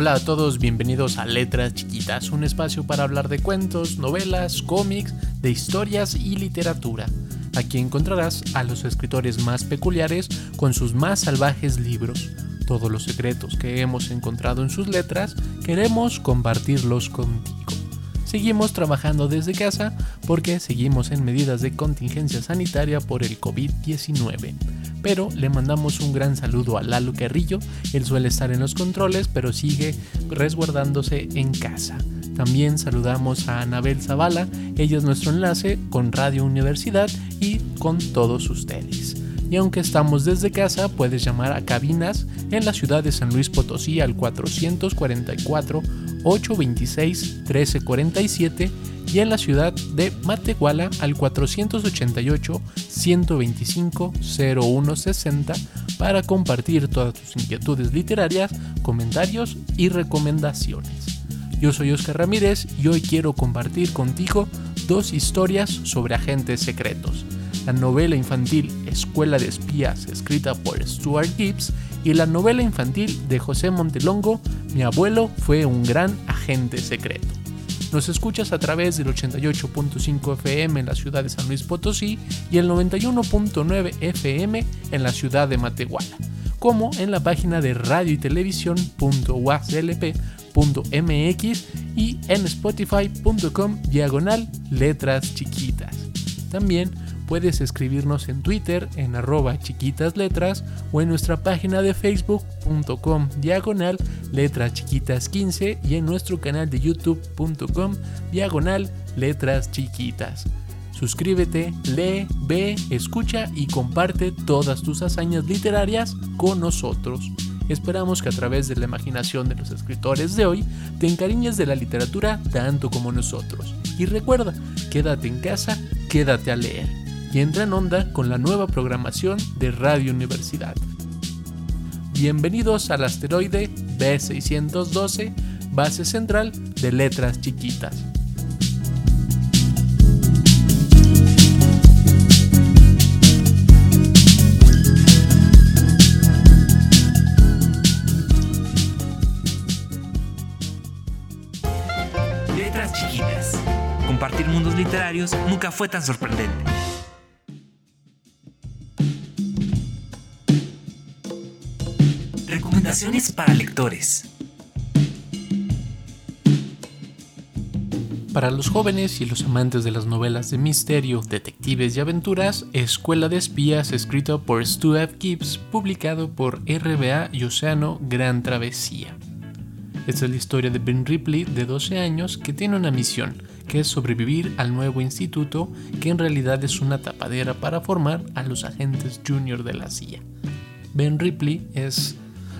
Hola a todos, bienvenidos a Letras Chiquitas, un espacio para hablar de cuentos, novelas, cómics, de historias y literatura. Aquí encontrarás a los escritores más peculiares con sus más salvajes libros. Todos los secretos que hemos encontrado en sus letras queremos compartirlos contigo. Seguimos trabajando desde casa porque seguimos en medidas de contingencia sanitaria por el COVID-19 pero le mandamos un gran saludo a Lalo Carrillo, él suele estar en los controles, pero sigue resguardándose en casa. También saludamos a Anabel Zavala, ella es nuestro enlace con Radio Universidad y con todos ustedes. Y aunque estamos desde casa, puedes llamar a cabinas en la ciudad de San Luis Potosí al 444 826 1347 y en la ciudad de Matehuala al 488-125-0160 para compartir todas tus inquietudes literarias, comentarios y recomendaciones. Yo soy Oscar Ramírez y hoy quiero compartir contigo dos historias sobre agentes secretos. La novela infantil Escuela de Espías escrita por Stuart Gibbs y la novela infantil de José Montelongo Mi abuelo fue un gran agente secreto. Nos escuchas a través del 88.5 FM en la ciudad de San Luis Potosí y el 91.9 FM en la ciudad de Matehuala, como en la página de radio y televisión.waslp.mx y en spotify.com diagonal letras chiquitas. También puedes escribirnos en Twitter en arroba chiquitas o en nuestra página de facebook.com diagonal letras chiquitas 15 y en nuestro canal de youtube.com diagonal letras chiquitas. Suscríbete, lee, ve, escucha y comparte todas tus hazañas literarias con nosotros. Esperamos que a través de la imaginación de los escritores de hoy te encariñes de la literatura tanto como nosotros. Y recuerda, quédate en casa, quédate a leer y entra en onda con la nueva programación de Radio Universidad. Bienvenidos al asteroide B612, base central de letras chiquitas. Letras chiquitas. Compartir mundos literarios nunca fue tan sorprendente. Recomendaciones para lectores. Para los jóvenes y los amantes de las novelas de misterio, detectives y aventuras, Escuela de Espías, escrito por Stuart Gibbs, publicado por RBA y Océano Gran Travesía. Esta es la historia de Ben Ripley, de 12 años, que tiene una misión, que es sobrevivir al nuevo instituto, que en realidad es una tapadera para formar a los agentes junior de la CIA. Ben Ripley es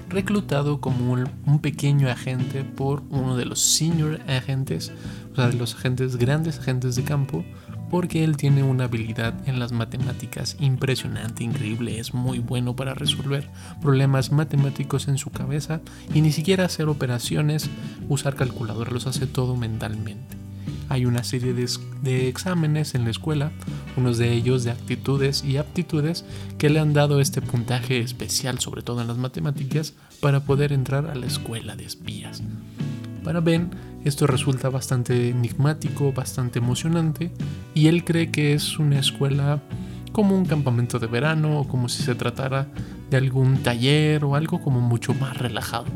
reclutado como un, pequeño agente por uno de los senior agentes, o sea, de los agentes grandes, agentes de campo, porque él tiene una habilidad en las matemáticas impresionante, increíble, es muy bueno para resolver problemas matemáticos en su cabeza y ni siquiera hacer operaciones, usar calculadora, los hace todo mentalmente. Hay una serie de, exámenes en la escuela, unos de ellos de actitudes y aptitudes, que le han dado este puntaje especial, sobre todo en las matemáticas, para poder entrar a la escuela de espías. Para Ben, esto resulta bastante enigmático, bastante emocionante, y él cree que es una escuela como un campamento de verano o como si se tratara de algún taller o algo como mucho más relajado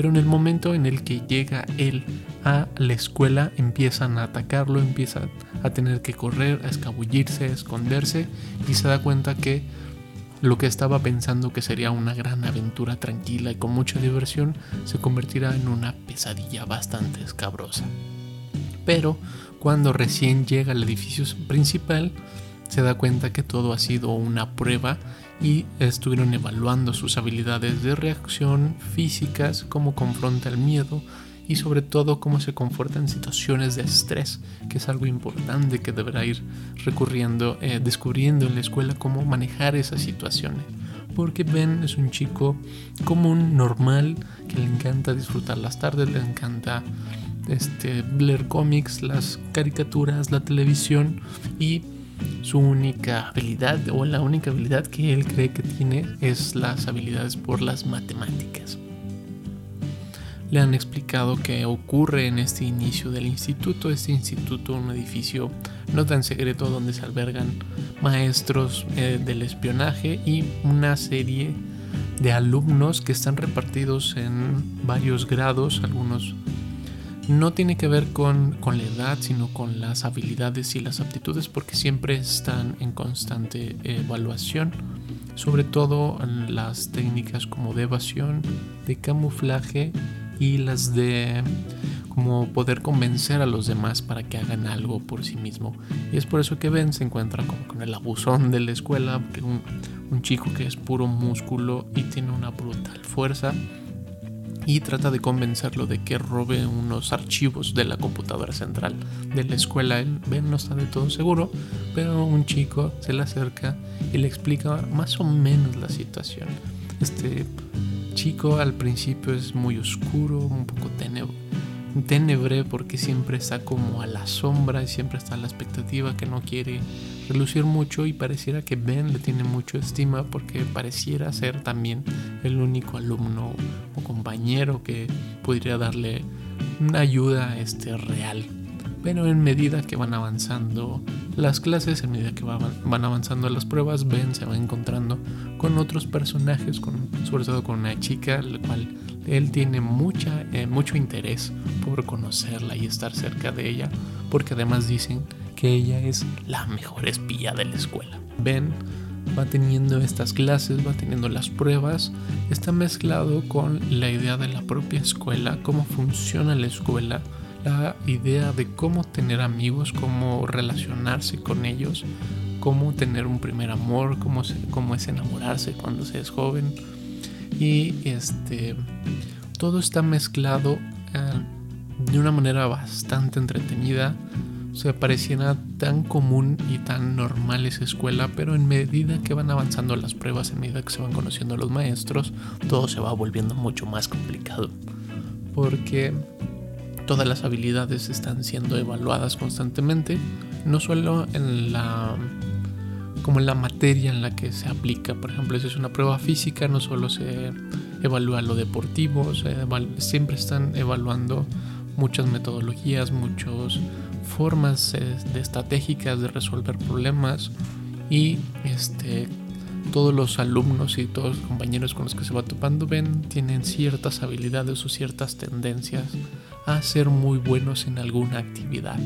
pero en el momento en el que llega él a la escuela empiezan a atacarlo, empieza a tener que correr, a escabullirse, a esconderse y se da cuenta que lo que estaba pensando que sería una gran aventura tranquila y con mucha diversión se convertirá en una pesadilla bastante escabrosa. Pero cuando recién llega al edificio principal, se da cuenta que todo ha sido una prueba y estuvieron evaluando sus habilidades de reacción físicas, cómo confronta el miedo y sobre todo cómo se comporta en situaciones de estrés, que es algo importante que deberá ir recurriendo, eh, descubriendo en la escuela cómo manejar esas situaciones. Porque Ben es un chico común, normal, que le encanta disfrutar las tardes, le encanta este, leer cómics, las caricaturas, la televisión y su única habilidad o la única habilidad que él cree que tiene es las habilidades por las matemáticas. Le han explicado qué ocurre en este inicio del instituto. Este instituto, un edificio no tan secreto donde se albergan maestros eh, del espionaje y una serie de alumnos que están repartidos en varios grados, algunos no tiene que ver con, la edad, sino con las habilidades y las aptitudes, porque siempre están en constante evaluación, sobre todo en las técnicas como de evasión, de camuflaje y las de como poder convencer a los demás para que hagan algo por sí mismo. Y es por eso que Ben se encuentra como con el abusón de la escuela, un, un chico que es puro músculo y tiene una brutal fuerza y trata de convencerlo de que robe unos archivos de la computadora central de la escuela. Ben no está de todo seguro, pero un chico se le acerca y le explica más o menos la situación. Este chico al principio es muy oscuro, un poco tenebre porque siempre está como a la sombra y siempre está a la expectativa que no quiere relucir mucho y pareciera que Ben le tiene mucho estima porque pareciera ser también el único alumno o compañero que podría darle una ayuda este, real. Pero en medida que van avanzando las clases, en medida que van avanzando las pruebas, Ben se va encontrando con otros personajes, con, sobre todo con una chica, la cual él tiene mucha, eh, mucho interés por conocerla y estar cerca de ella, porque además dicen que ella es la mejor espía de la escuela. Ben va teniendo estas clases, va teniendo las pruebas, está mezclado con la idea de la propia escuela, cómo funciona la escuela, la idea de cómo tener amigos, cómo relacionarse con ellos, cómo tener un primer amor, cómo, cómo es enamorarse cuando se es joven. Y este, todo está mezclado eh, de una manera bastante entretenida. O sea, pareciera tan común y tan normal esa escuela, pero en medida que van avanzando las pruebas, en medida que se van conociendo los maestros, todo se va volviendo mucho más complicado. Porque todas las habilidades están siendo evaluadas constantemente, no solo en la como en la materia en la que se aplica. Por ejemplo, si es una prueba física, no solo se evalúa lo deportivo, siempre están evaluando muchas metodologías, muchas formas eh, de estratégicas de resolver problemas y este todos los alumnos y todos los compañeros con los que se va topando ven tienen ciertas habilidades o ciertas tendencias a ser muy buenos en alguna actividad.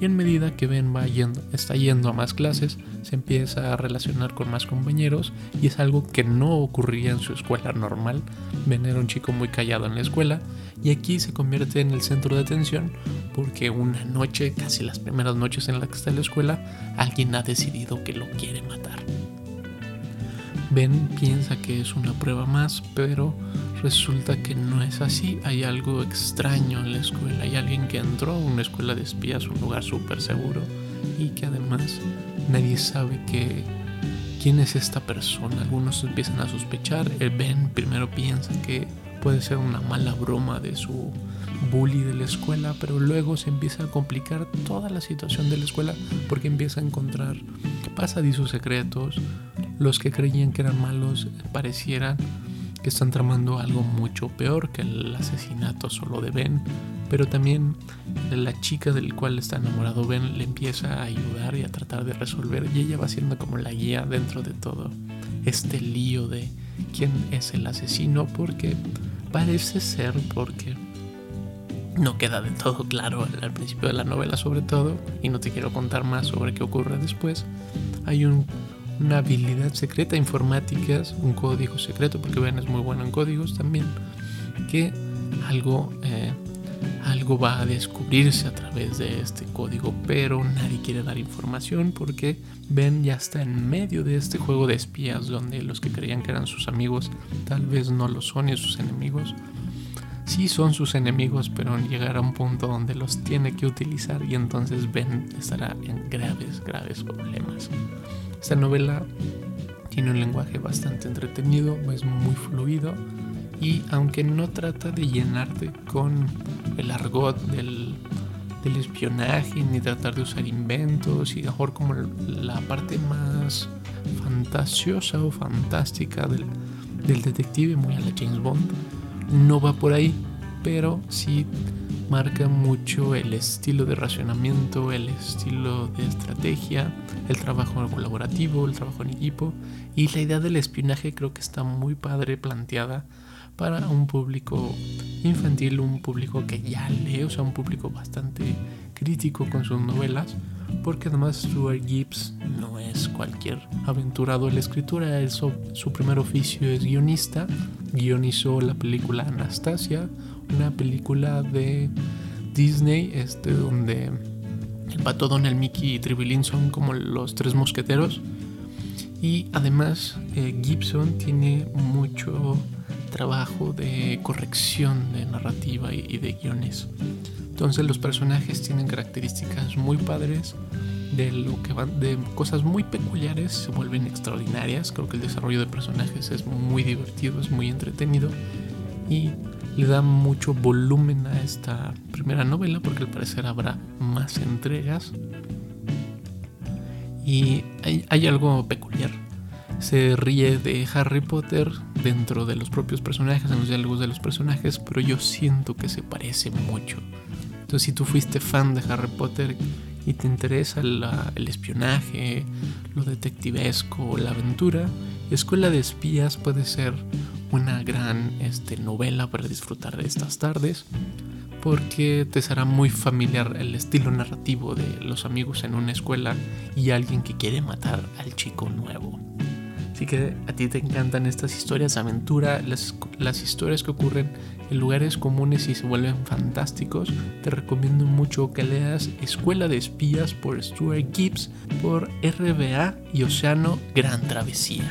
Y en medida que Ben va yendo, está yendo a más clases, se empieza a relacionar con más compañeros y es algo que no ocurría en su escuela normal. Ben era un chico muy callado en la escuela y aquí se convierte en el centro de atención porque una noche, casi las primeras noches en las que está en la escuela, alguien ha decidido que lo quiere matar. Ben piensa que es una prueba más, pero resulta que no es así. Hay algo extraño en la escuela. Hay alguien que entró a una escuela de espías, un lugar súper seguro, y que además nadie sabe que, quién es esta persona. Algunos empiezan a sospechar. El Ben primero piensa que puede ser una mala broma de su bully de la escuela, pero luego se empieza a complicar toda la situación de la escuela porque empieza a encontrar pasadizos secretos, los que creían que eran malos parecieran que están tramando algo mucho peor que el asesinato solo de Ben, pero también la chica del cual está enamorado. Ben le empieza a ayudar y a tratar de resolver y ella va siendo como la guía dentro de todo este lío de quién es el asesino porque parece ser porque no queda del todo claro al principio de la novela sobre todo y no te quiero contar más sobre qué ocurre después hay un una habilidad secreta, informáticas, un código secreto, porque Ben es muy bueno en códigos también, que algo, eh, algo va a descubrirse a través de este código, pero nadie quiere dar información porque Ben ya está en medio de este juego de espías donde los que creían que eran sus amigos tal vez no lo son y sus enemigos sí son sus enemigos, pero llegará un punto donde los tiene que utilizar y entonces Ben estará en graves, graves problemas. Esta novela tiene un lenguaje bastante entretenido, es muy fluido y aunque no trata de llenarte con el argot del, espionaje ni tratar de usar inventos y mejor como la parte más fantasiosa o fantástica del, del detective muy a la James Bond no va por ahí, pero sí marca mucho el estilo de racionamiento, el estilo de estrategia, el trabajo colaborativo, el trabajo en equipo. Y la idea del espionaje creo que está muy padre planteada para un público infantil, un público que ya lee, o sea, un público bastante crítico con sus novelas, porque además Stuart Gibbs no es cualquier aventurado en la escritura, su primer oficio es guionista, guionizó la película Anastasia, una película de Disney, este, donde el pato Donald, Mickey y Tribilín son como los tres mosqueteros. Y además eh, Gibson tiene mucho trabajo de corrección de narrativa y, de guiones. Entonces los personajes tienen características muy padres, de lo que van, de cosas muy peculiares se vuelven extraordinarias. Creo que el desarrollo de personajes es muy divertido, es muy entretenido y le da mucho volumen a esta primera novela porque al parecer habrá más entregas. Y hay, hay algo peculiar se ríe de Harry Potter dentro de los propios personajes, en los diálogos de los personajes, pero yo siento que se parece mucho. Entonces, si tú fuiste fan de Harry Potter y te interesa el espionaje, lo detectivesco, la aventura, Escuela de Espías puede ser una gran este, novela para disfrutar de estas tardes porque te será muy familiar el estilo narrativo de los amigos en una escuela y alguien que quiere matar al chico nuevo. Así que a ti te encantan estas historias de aventura, las, las historias que ocurren en lugares comunes y se vuelven fantásticos. Te recomiendo mucho que leas Escuela de Espías por Stuart Gibbs por RBA y Océano Gran Travesía.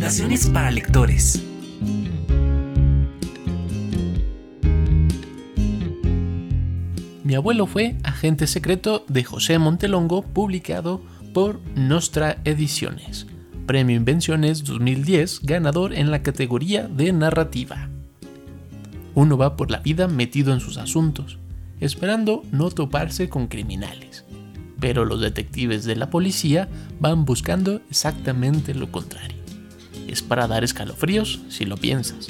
Recomendaciones para lectores. Mi abuelo fue Agente Secreto de José Montelongo, publicado por Nostra Ediciones. Premio Invenciones 2010, ganador en la categoría de narrativa. Uno va por la vida metido en sus asuntos, esperando no toparse con criminales. Pero los detectives de la policía van buscando exactamente lo contrario es para dar escalofríos si lo piensas.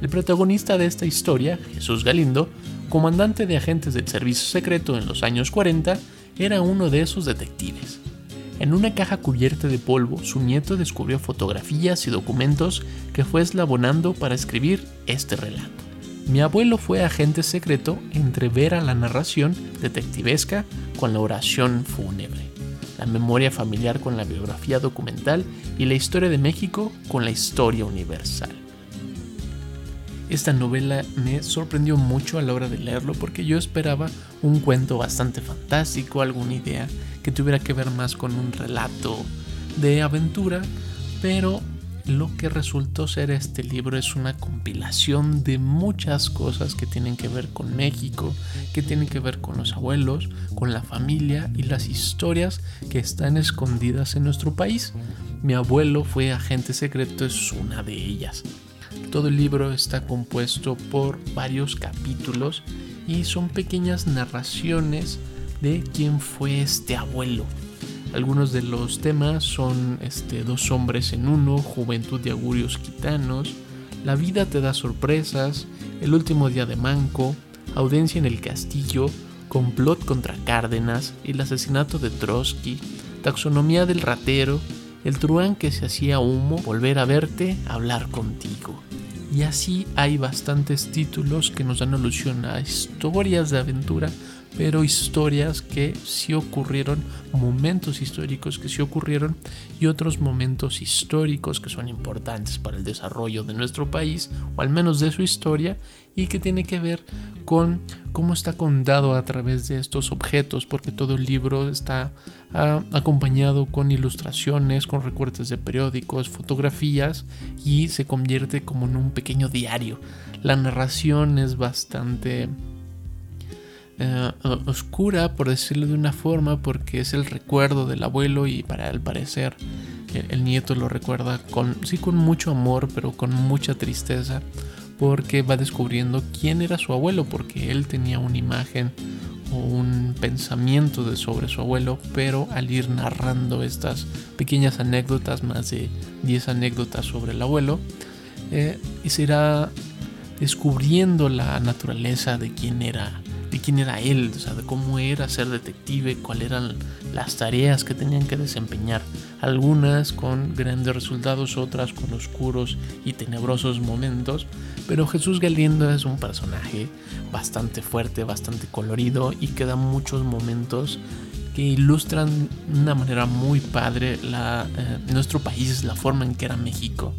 El protagonista de esta historia, Jesús Galindo, comandante de agentes del servicio secreto en los años 40, era uno de esos detectives. En una caja cubierta de polvo, su nieto descubrió fotografías y documentos que fue eslabonando para escribir este relato. Mi abuelo fue agente secreto entre ver a la narración detectivesca con la oración fúnebre la memoria familiar con la biografía documental y la historia de México con la historia universal. Esta novela me sorprendió mucho a la hora de leerlo porque yo esperaba un cuento bastante fantástico, alguna idea que tuviera que ver más con un relato de aventura, pero lo que resultó ser este libro es una compilación de muchas cosas que tienen que ver con México, que tienen que ver con los abuelos, con la familia y las historias que están escondidas en nuestro país. Mi abuelo fue agente secreto, es una de ellas. Todo el libro está compuesto por varios capítulos y son pequeñas narraciones de quién fue este abuelo. Algunos de los temas son este, Dos hombres en uno, Juventud de augurios gitanos, La vida te da sorpresas, El último día de Manco, Audiencia en el castillo, Complot contra Cárdenas, El asesinato de Trotsky, Taxonomía del ratero, El truán que se hacía humo, Volver a verte, Hablar contigo. Y así hay bastantes títulos que nos dan alusión a historias de aventura, pero historias que sí ocurrieron, momentos históricos que sí ocurrieron y otros momentos históricos que son importantes para el desarrollo de nuestro país, o al menos de su historia, y que tiene que ver con cómo está contado a través de estos objetos, porque todo el libro está ah, acompañado con ilustraciones, con recortes de periódicos, fotografías y se convierte como en un pequeño diario. La narración es bastante eh, oscura, por decirlo de una forma, porque es el recuerdo del abuelo y para el parecer el, nieto lo recuerda con, sí, con mucho amor, pero con mucha tristeza porque va descubriendo quién era su abuelo, porque él tenía una imagen o un pensamiento sobre su abuelo, pero al ir narrando estas pequeñas anécdotas, más de 10 anécdotas sobre el abuelo, eh, y se irá descubriendo la naturaleza de quién era de quién era él, o sea, de cómo era ser detective, cuáles eran las tareas que tenían que desempeñar. Algunas con grandes resultados, otras con oscuros y tenebrosos momentos. Pero Jesús Galindo es un personaje bastante fuerte, bastante colorido y que da muchos momentos que ilustran de una manera muy padre eh, nuestro país, la forma en que era México,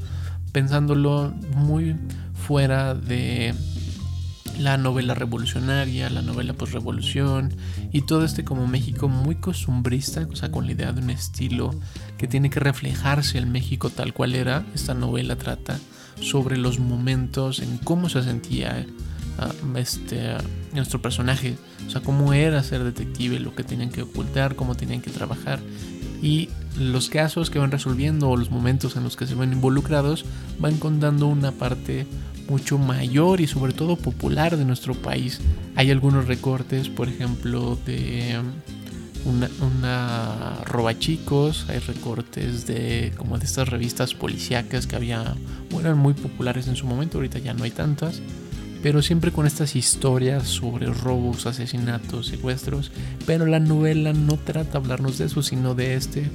pensándolo muy fuera de la novela revolucionaria, la novela postrevolución y todo este como México muy costumbrista, o sea, con la idea de un estilo que tiene que reflejarse el México tal cual era. Esta novela trata sobre los momentos en cómo se sentía ah, este, nuestro personaje, o sea, cómo era ser detective, lo que tenían que ocultar, cómo tenían que trabajar y los casos que van resolviendo o los momentos en los que se ven involucrados van contando una parte mucho mayor y sobre todo popular de nuestro país. Hay algunos recortes, por ejemplo, de una, una roba chicos, hay recortes de como de estas revistas policíacas que había, eran muy populares en su momento, ahorita ya no hay tantas, pero siempre con estas historias sobre robos, asesinatos, secuestros, pero la novela no trata de hablarnos de eso, sino de este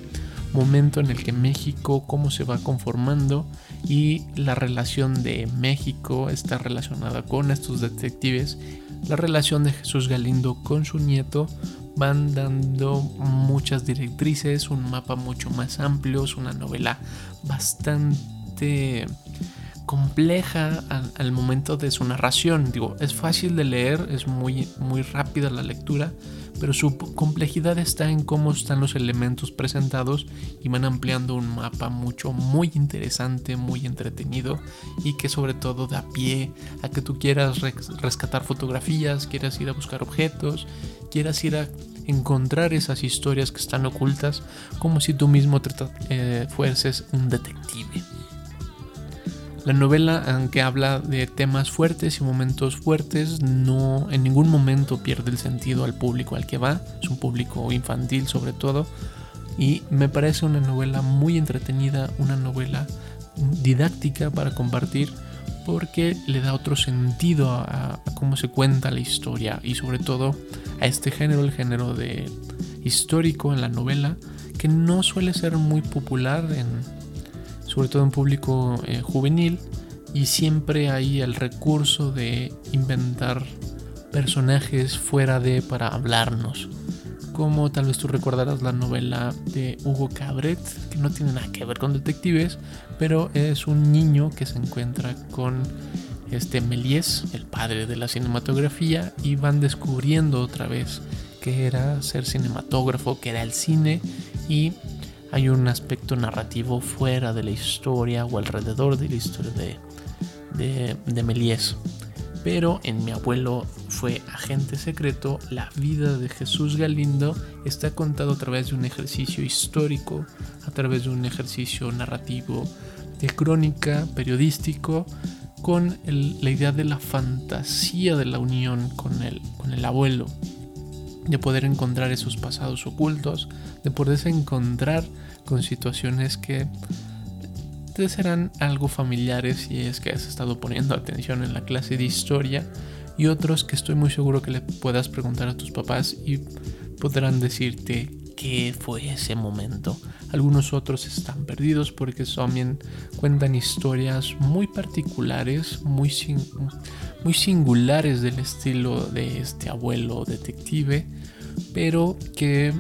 momento en el que México, cómo se va conformando y la relación de México está relacionada con estos detectives. La relación de Jesús Galindo con su nieto van dando muchas directrices, un mapa mucho más amplio, es una novela bastante compleja al, momento de su narración. Digo, es fácil de leer, es muy, muy rápida la lectura, pero su complejidad está en cómo están los elementos presentados y van ampliando un mapa mucho, muy interesante, muy entretenido y que sobre todo da pie a que tú quieras rescatar fotografías, quieras ir a buscar objetos, quieras ir a encontrar esas historias que están ocultas como si tú mismo eh, fueses un detective. La novela, aunque habla de temas fuertes y momentos fuertes, no en ningún momento pierde el sentido al público al que va. Es un público infantil sobre todo. Y me parece una novela muy entretenida, una novela didáctica para compartir porque le da otro sentido a, cómo se cuenta la historia y sobre todo a este género, el género de histórico en la novela, que no suele ser muy popular en, sobre todo en público eh, juvenil, y siempre hay el recurso de inventar personajes fuera de para hablarnos. Como tal vez tú recordarás la novela de Hugo Cabret, que no tiene nada que ver con detectives, pero es un niño que se encuentra con este Méliès, el padre de la cinematografía, y van descubriendo otra vez que era ser cinematógrafo, que era el cine, y hay un aspecto narrativo fuera de la historia o alrededor de la historia de, de, Méliès. Pero en Mi abuelo fue agente secreto, la vida de Jesús Galindo está contado a través de un ejercicio histórico, a través de un ejercicio narrativo, de crónica, periodístico, con la idea de la fantasía de la unión con el, con el abuelo, de poder encontrar esos pasados ocultos, de poderse encontrar con situaciones que te serán algo familiares si es que has estado poniendo atención en la clase de historia y otros que estoy muy seguro que le puedas preguntar a tus papás y podrán decirte qué fue ese momento. Algunos otros están perdidos porque también cuentan historias muy particulares, muy, singulares del estilo de este abuelo detective, pero que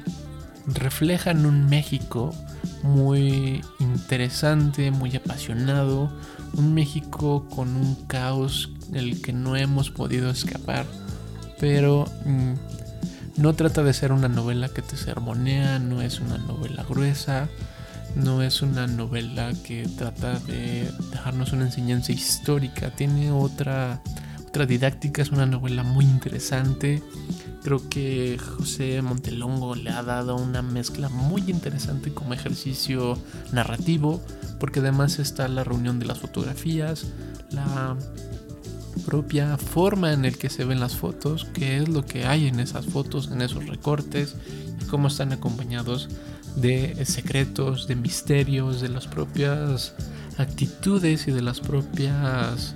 reflejan un México muy interesante, muy apasionado, un México con un caos del que no hemos podido escapar, pero mm, no trata de ser una novela que te sermonea, no es una novela gruesa, no es una novela que trata de dejarnos una enseñanza histórica, tiene otra, otra didáctica, es una novela muy interesante. Creo que José Montelongo le ha dado una mezcla muy interesante como ejercicio narrativo, porque además está la reunión de las fotografías, la propia forma en el que se ven las fotos, qué es lo que hay en esas fotos, en esos recortes, y cómo están acompañados de secretos, de misterios, de las propias actitudes y de las propias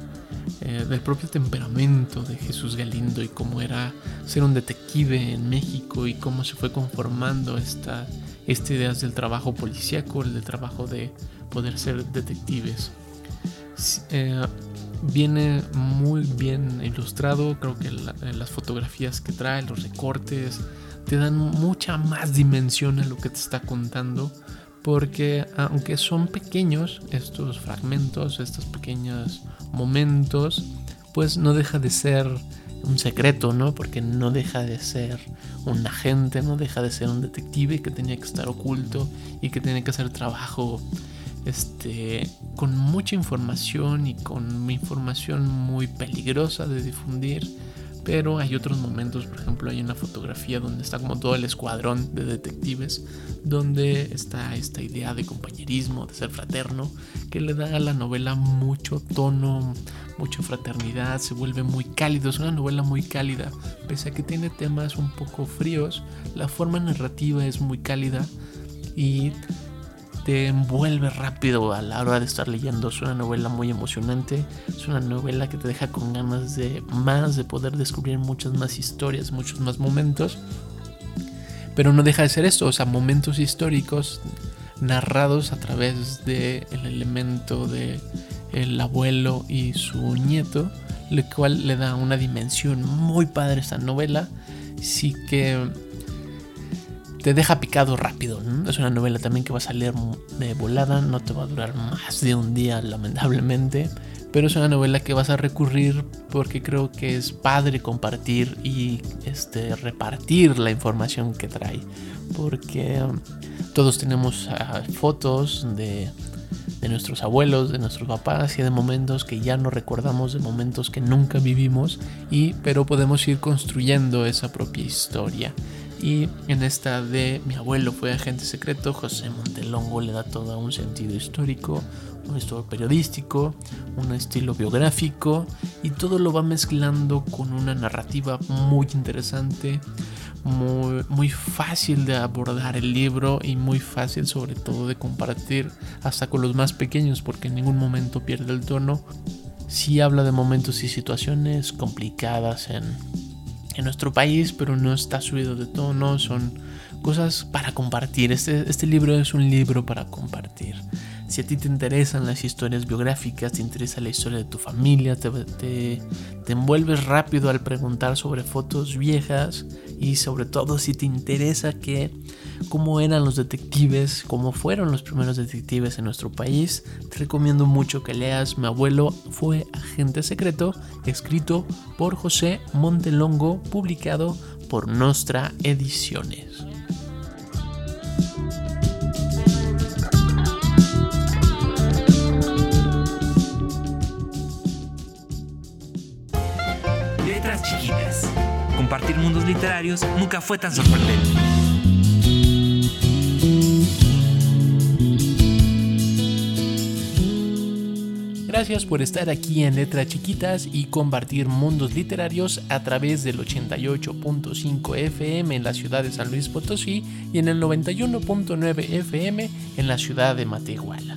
eh, del propio temperamento de Jesús Galindo y cómo era ser un detective en México y cómo se fue conformando esta, esta idea del trabajo policíaco, el del trabajo de poder ser detectives. Eh, viene muy bien ilustrado, creo que eh, las fotografías que trae, los recortes, te dan mucha más dimensión a lo que te está contando porque aunque son pequeños estos fragmentos, estos pequeños momentos, pues no deja de ser un secreto, ¿no? Porque no deja de ser un agente, no deja de ser un detective que tenía que estar oculto y que tenía que hacer trabajo este con mucha información y con información muy peligrosa de difundir pero hay otros momentos, por ejemplo, hay una fotografía donde está como todo el escuadrón de detectives, donde está esta idea de compañerismo, de ser fraterno, que le da a la novela mucho tono, mucha fraternidad, se vuelve muy cálido, es una novela muy cálida, pese a que tiene temas un poco fríos, la forma narrativa es muy cálida y te envuelve rápido a la hora de estar leyendo. Es una novela muy emocionante, es una novela que te deja con ganas de más, de poder descubrir muchas más historias, muchos más momentos. Pero no deja de ser esto, o sea, momentos históricos narrados a través del el elemento de el abuelo y su nieto, lo cual le da una dimensión muy padre a esta novela. Sí que te deja picado rápido. Es una novela también que va a salir de volada, no te va a durar más de un día, lamentablemente. Pero es una novela que vas a recurrir porque creo que es padre compartir y este, repartir la información que trae. Porque um, todos tenemos ah, fotos de, de nuestros abuelos, de nuestros papás y de momentos que ya no recordamos, de momentos que nunca vivimos, y, pero podemos ir construyendo esa propia historia. Y en esta de mi abuelo fue agente secreto, José Montelongo le da todo un sentido histórico, un estilo periodístico, un estilo biográfico y todo lo va mezclando con una narrativa muy interesante, muy, muy fácil de abordar el libro y muy fácil sobre todo de compartir hasta con los más pequeños porque en ningún momento pierde el tono. Sí habla de momentos y situaciones complicadas en en nuestro país, pero no está subido de tono, son cosas para compartir. Este, este libro es un libro para compartir. Si a ti te interesan las historias biográficas, te interesa la historia de tu familia, te, te, envuelves rápido al preguntar sobre fotos viejas y sobre todo si te interesa que cómo eran los detectives, cómo fueron los primeros detectives en nuestro país, te recomiendo mucho que leas Mi abuelo fue agente secreto, escrito por José Montelongo, publicado por Nostra Ediciones. Mundos literarios nunca fue tan sorprendente. Gracias por estar aquí en Letras Chiquitas y compartir mundos literarios a través del 88.5 FM en la ciudad de San Luis Potosí y en el 91.9 FM en la ciudad de Matehuala.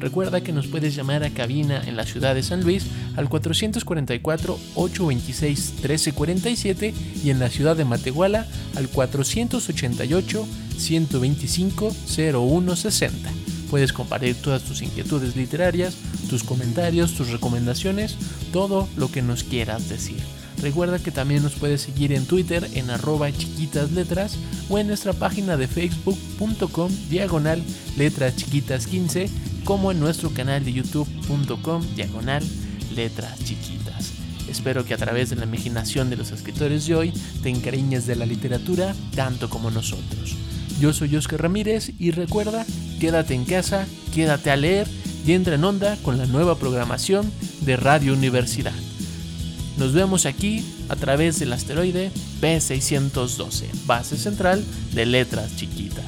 Recuerda que nos puedes llamar a cabina en la ciudad de San Luis al 444-826-1347 y en la ciudad de Matehuala al 488-125-0160. Puedes compartir todas tus inquietudes literarias, tus comentarios, tus recomendaciones, todo lo que nos quieras decir. Recuerda que también nos puedes seguir en Twitter en arroba chiquitas letras o en nuestra página de facebook.com diagonal letras chiquitas 15 como en nuestro canal de youtube.com diagonal letras chiquitas. Espero que a través de la imaginación de los escritores de hoy te encariñes de la literatura tanto como nosotros. Yo soy Oscar Ramírez y recuerda, quédate en casa, quédate a leer y entra en onda con la nueva programación de Radio Universidad. Nos vemos aquí a través del asteroide P612, base central de letras chiquitas.